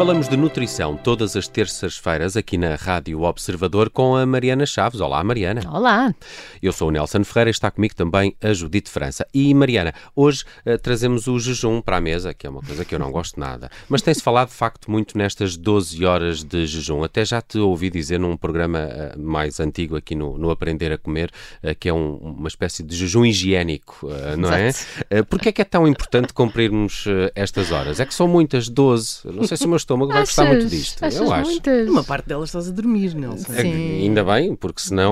Falamos de nutrição todas as terças-feiras aqui na Rádio Observador com a Mariana Chaves. Olá, Mariana. Olá. Eu sou o Nelson Ferreira e está comigo também a Judite França. E, Mariana, hoje uh, trazemos o jejum para a mesa, que é uma coisa que eu não gosto nada. Mas tem-se falado, de facto, muito nestas 12 horas de jejum. Até já te ouvi dizer num programa uh, mais antigo aqui no, no Aprender a Comer, uh, que é um, uma espécie de jejum higiênico, não é? Uh, Porquê é que é tão importante cumprirmos estas horas? É que são muitas, 12. Não sei se o meu estômago vai gostar muito disto. Eu acho. Muitas? Uma parte delas estás a dormir, Nelson. É, ainda bem, porque senão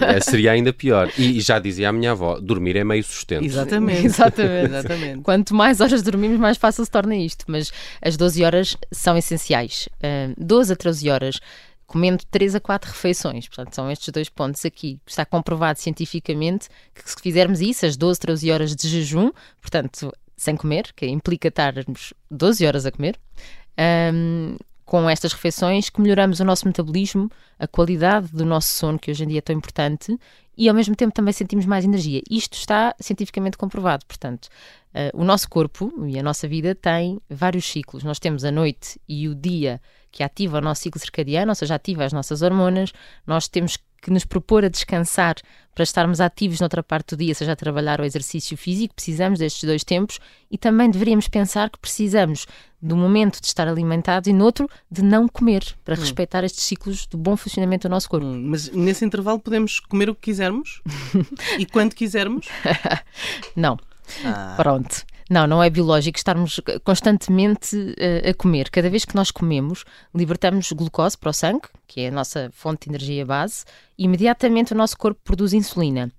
é, seria ainda pior. E já dizia a minha avó: dormir é meio sustento. Exatamente. Exatamente. Exatamente. Quanto mais horas dormimos, mais fácil se torna isto. Mas as 12 horas são essenciais. Uh, 12 a 13 horas comendo 3 a 4 refeições. Portanto, são estes dois pontos aqui. Está comprovado cientificamente que se fizermos isso, as 12, 13 horas de jejum, portanto, sem comer, que implica estarmos 12 horas a comer, um, com estas refeições que melhoramos o nosso metabolismo, a qualidade do nosso sono, que hoje em dia é tão importante, e ao mesmo tempo também sentimos mais energia. Isto está cientificamente comprovado. Portanto, uh, o nosso corpo e a nossa vida têm vários ciclos. Nós temos a noite e o dia que ativa o nosso ciclo circadiano, ou seja, ativa as nossas hormonas. Nós temos que nos propor a descansar para estarmos ativos noutra parte do dia, seja a trabalhar ou exercício físico, precisamos destes dois tempos e também deveríamos pensar que precisamos do momento de estar alimentados e noutro de não comer, para hum. respeitar estes ciclos do bom funcionamento do nosso corpo. Hum, mas nesse intervalo podemos comer o que quisermos e quando quisermos? não. Ah. Pronto. Não, não é biológico estarmos constantemente uh, a comer. Cada vez que nós comemos, libertamos glucose para o sangue, que é a nossa fonte de energia base, e imediatamente o nosso corpo produz insulina.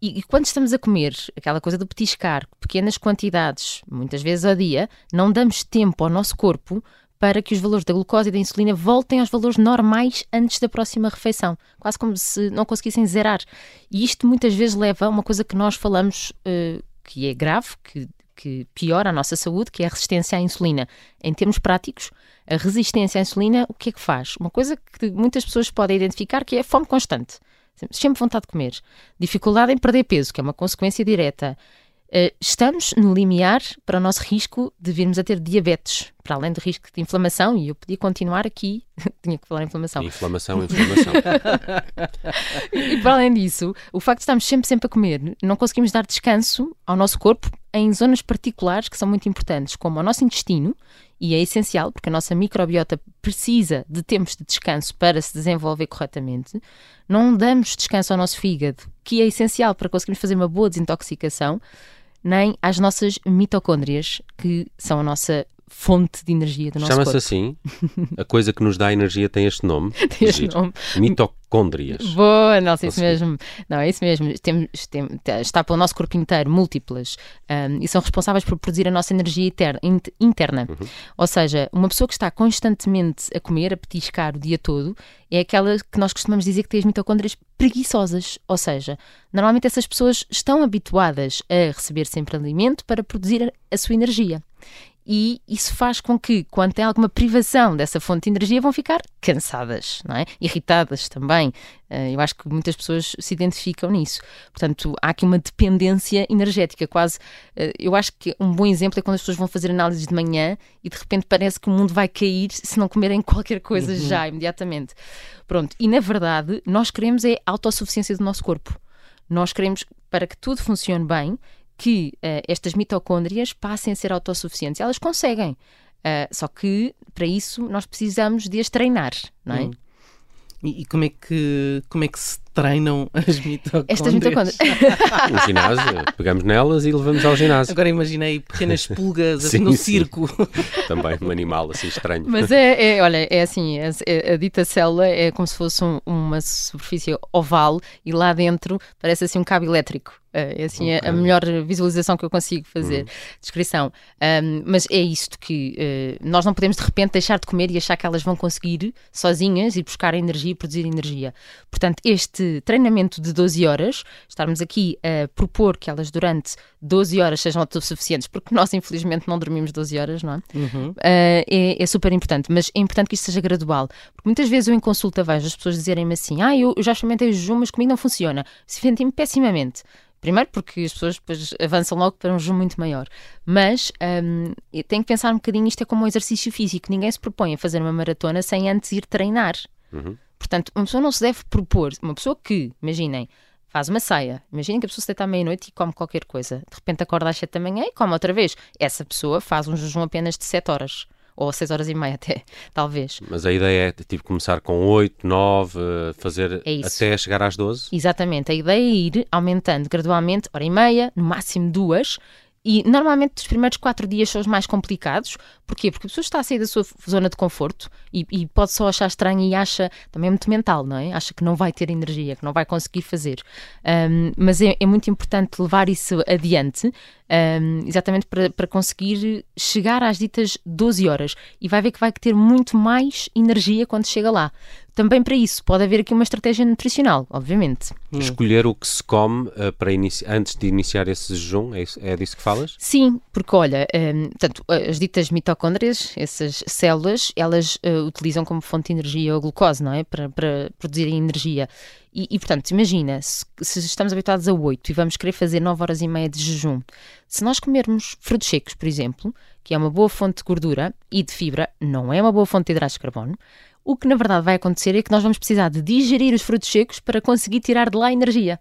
E, e, quando estamos a comer, aquela coisa do petiscar, pequenas quantidades, muitas vezes ao dia, não damos tempo ao nosso corpo para que os valores da glucose e da insulina voltem aos valores normais antes da próxima refeição, quase como se não conseguissem zerar. E isto muitas vezes leva a uma coisa que nós falamos uh, que é grave, que que piora a nossa saúde, que é a resistência à insulina. Em termos práticos, a resistência à insulina, o que é que faz? Uma coisa que muitas pessoas podem identificar que é a fome constante. Sempre vontade de comer. Dificuldade em perder peso, que é uma consequência direta. Uh, estamos no limiar para o nosso risco de virmos a ter diabetes, para além do risco de inflamação, e eu podia continuar aqui, tinha que falar inflamação. Inflamação, inflamação. e para além disso, o facto de estarmos sempre, sempre a comer, não conseguimos dar descanso ao nosso corpo em zonas particulares que são muito importantes, como o nosso intestino, e é essencial porque a nossa microbiota precisa de tempos de descanso para se desenvolver corretamente. Não damos descanso ao nosso fígado, que é essencial para conseguirmos fazer uma boa desintoxicação nem às nossas mitocôndrias, que são a nossa fonte de energia do nosso Chama-se corpo. assim? A coisa que nos dá energia tem este nome? tem este nome. Mitocôndrias. Boa, Nelson, isso mesmo. Não, é isso mesmo. Tem, tem, está pelo nosso corpo inteiro, múltiplas, um, e são responsáveis por produzir a nossa energia interna. interna. Uhum. Ou seja, uma pessoa que está constantemente a comer, a petiscar o dia todo, é aquela que nós costumamos dizer que tem as mitocôndrias preguiçosas. Ou seja, normalmente essas pessoas estão habituadas a receber sempre alimento para produzir a sua energia e isso faz com que, quando tem alguma privação dessa fonte de energia, vão ficar cansadas, não é? Irritadas também. Eh, eu acho que muitas pessoas se identificam nisso. Portanto, há aqui uma dependência energética, quase. Eh, eu acho que um bom exemplo é quando as pessoas vão fazer análises de manhã e de repente parece que o mundo vai cair se não comerem qualquer coisa uhum. já, imediatamente. Pronto, e na verdade, nós queremos é a autossuficiência do nosso corpo. Nós queremos, para que tudo funcione bem, que uh, estas mitocôndrias passem a ser autossuficientes. Elas conseguem, uh, só que para isso nós precisamos de as treinar, não é? Hum. E, e, como é que como é que se treinam as mitocôndrias? Estas mitocôndrias. no ginásio, pegamos nelas e levamos ao ginásio. Agora imaginei pequenas pulgas sim, no sim. circo. Também um animal assim estranho. Mas é, é olha, é assim, a, a, dita célula é como se fosse um, uma superfície oval e lá dentro parece assim um cabo elétrico. É assim okay. a, melhor visualização que eu consigo fazer, uhum. descrição. Um, mas é isto que uh, nós não podemos de repente deixar de comer e achar que elas vão conseguir sozinhas ir buscar energia e produzir energia. Portanto, este treinamento de 12 horas, estarmos aqui a propor que elas durante 12 horas sejam autossuficientes, porque nós infelizmente não dormimos 12 horas, não é? Uhum. Uh, é, é, super importante, mas é importante que isto seja gradual. Porque muitas vezes eu em consulta vejo as pessoas dizerem-me assim: ah, eu, eu já experimentei o jejum, mas comigo não funciona. Se senti-me pessimamente Primeiro porque as pessoas depois avançam logo para um jejum muito maior. Mas um, tem que pensar um bocadinho, isto é como um exercício físico. Ninguém se propõe a fazer uma maratona sem antes ir treinar. Uhum. Portanto, uma pessoa não se deve propor, uma pessoa que, imaginem, faz uma ceia. Imaginem que a pessoa se deita à meia-noite e come qualquer coisa. De repente acorda às 7 da manhã e come outra vez. Essa pessoa faz um jejum apenas de 7 horas. Ou 6 horas e meia até, talvez. Mas a ideia é tipo começar com 8, 9, fazer é até chegar às 12? Exatamente. A ideia é ir aumentando gradualmente, hora e meia, no máximo duas, e normalmente os primeiros quatro dias são os mais complicados. Porquê? Porque a pessoa está a sair da sua zona de conforto e, e, pode só achar estranho e acha, também é muito mental, não é? Acha que não vai ter energia, que não vai conseguir fazer. Um, mas é, é, muito importante levar isso adiante, um, exatamente para, para conseguir chegar às ditas 12 horas. E vai ver que vai ter muito mais energia quando chega lá também para isso pode haver aqui uma estratégia nutricional, obviamente. Hum. Escolher o que se come uh, para antes de iniciar esse jejum, é, isso, é disso que falas? Sim, porque olha, um, ehm, portanto, as ditas mitocôndrias, essas células, elas uh, utilizam como fonte de energia a glucose, não é? Para, para produzirem energia. E, e, portanto, imagina, se, se, estamos habituados a 8 e vamos querer fazer 9 horas e meia de jejum, se nós comermos frutos secos, por exemplo, que é uma boa fonte de gordura e de fibra, não é uma boa fonte de hidratos de carbono, o que na verdade vai acontecer é que nós vamos precisar de digerir os frutos secos para conseguir tirar de lá energia.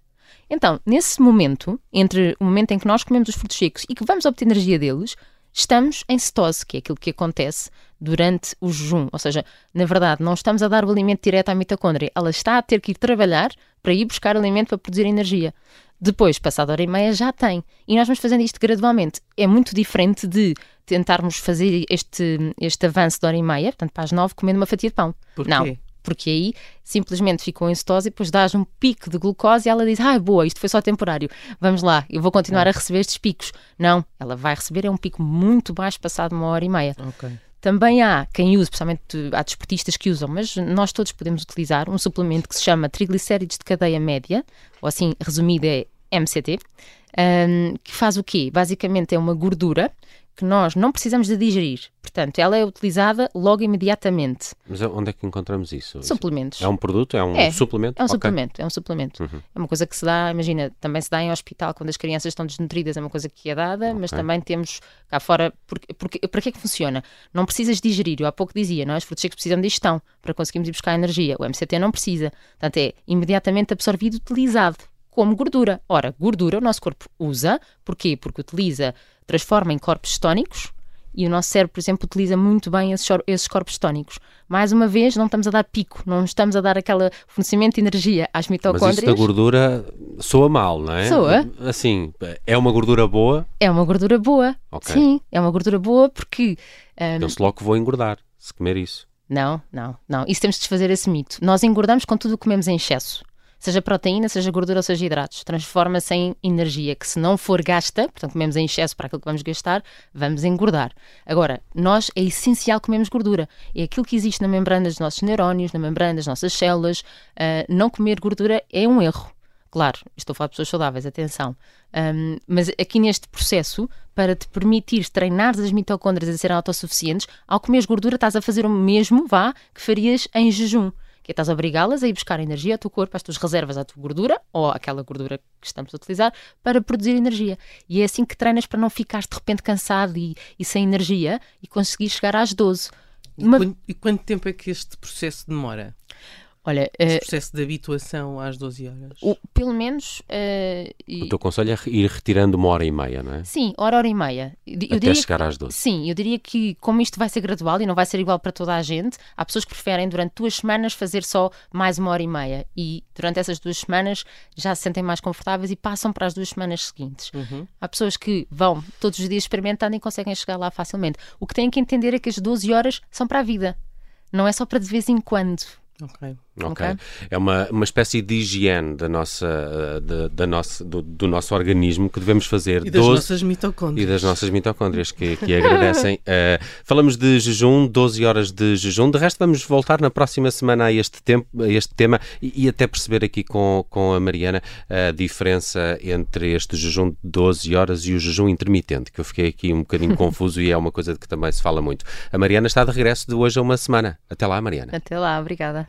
Então, nesse momento, entre o momento em que nós comemos os frutos secos e que vamos obter energia deles, estamos em cetose, que é aquilo que acontece durante o jejum. Ou seja, na verdade, não estamos a dar o alimento direto à mitocôndria, ela está a ter que ir trabalhar para ir buscar alimento para produzir energia. Depois, passada hora e meia, já tem. E nós vamos fazendo isto gradualmente. É muito diferente de tentarmos fazer este, este avanço de hora e meia, portanto, para as nove, comendo uma fatia de pão. Porquê? Não. Porque aí simplesmente ficou em cetose e depois dás um pico de glucose e ela diz: Ah, boa, isto foi só temporário, vamos lá, eu vou continuar a receber estes picos. Não, ela vai receber é um pico muito baixo passado uma hora e meia. Okay. Também há quem use, principalmente há desportistas que usam, mas nós todos podemos utilizar um suplemento que se chama triglicéridos de cadeia média, ou assim resumido é MCT, um, que faz o quê? Basicamente é uma gordura que nós não precisamos de digerir. Portanto, ela é utilizada logo imediatamente. Mas onde é que encontramos isso? Suplementos. É um produto? É um é, suplemento? É um okay. suplemento, é um suplemento. Uhum. É uma coisa que se dá, imagina, também se dá em hospital quando as crianças estão desnutridas, é uma coisa que é dada, okay. mas também temos cá fora, porque, porque, para que é que funciona? Não precisas digerir, eu há pouco dizia, nós é? frutos secos precisam de digestão para conseguirmos ir buscar energia. O MCT não precisa. Portanto, é imediatamente absorvido, utilizado como gordura. Ora, gordura o nosso corpo usa, porquê? Porque utiliza, transforma em corpos tónicos e o nosso cérebro, por exemplo, utiliza muito bem esses, corpos tónicos. Mais uma vez, não estamos a dar pico, não estamos a dar aquele fornecimento de energia às mitocôndrias. Mas isso da gordura soa mal, não é? Soa. Assim, é uma gordura boa? É uma gordura boa, okay. sim. É uma gordura boa porque... Um... Penso logo que vou engordar, se comer isso. Não, não, não. Isso temos de desfazer esse mito. Nós engordamos com tudo o que comemos em excesso seja proteína, seja gordura ou seja hidratos, transforma-se em energia que se não for gasta, portanto comemos em excesso para aquilo que vamos gastar, vamos engordar. Agora, nós é essencial comermos gordura. É aquilo que existe na membrana dos nossos neurónios, na membrana das nossas células. Uh, não comer gordura é um erro. Claro, estou a falar de pessoas saudáveis, atenção. Um, mas aqui neste processo, para te permitir treinar as mitocôndrias a serem autossuficientes, ao comer gordura estás a fazer o mesmo, vá, que farias em jejum que é estás a obrigá-las a ir buscar energia ao teu corpo, às tuas reservas, à tua gordura, ou àquela gordura que estamos a utilizar, para produzir energia. E é assim que treinas para não ficares de repente cansado e, e sem energia e conseguir chegar às 12. E, Uma... quanto, e quanto tempo é que este processo demora? Olha, Esse uh, processo de habituação às 12 horas. O, pelo menos. Uh, o teu conselho é ir retirando uma hora e meia, não é? Sim, hora, hora e meia. Eu Até chegar que, às 12. Sim, eu diria que, como isto vai ser gradual e não vai ser igual para toda a gente, há pessoas que preferem durante duas semanas fazer só mais uma hora e meia e durante essas duas semanas já se sentem mais confortáveis e passam para as duas semanas seguintes. Uhum. Há pessoas que vão todos os dias experimentando e conseguem chegar lá facilmente. O que têm que entender é que as 12 horas são para a vida. Não é só para de vez em quando. Ok. Ok. É uma, uma espécie de higiene da nossa, da, da nossa, do, do, nosso organismo que devemos fazer. E das 12, nossas mitocôndrias. E das nossas mitocôndrias que, que agradecem. Uh, falamos de jejum, 12 horas de jejum. De resto, vamos voltar na próxima semana a este, tempo, a este tema e, e até perceber aqui com, com a Mariana a diferença entre este jejum de 12 horas e o jejum intermitente, que eu fiquei aqui um bocadinho confuso e é uma coisa de que também se fala muito. A Mariana está de regresso de hoje a uma semana. Até lá, Mariana. Até lá, obrigada.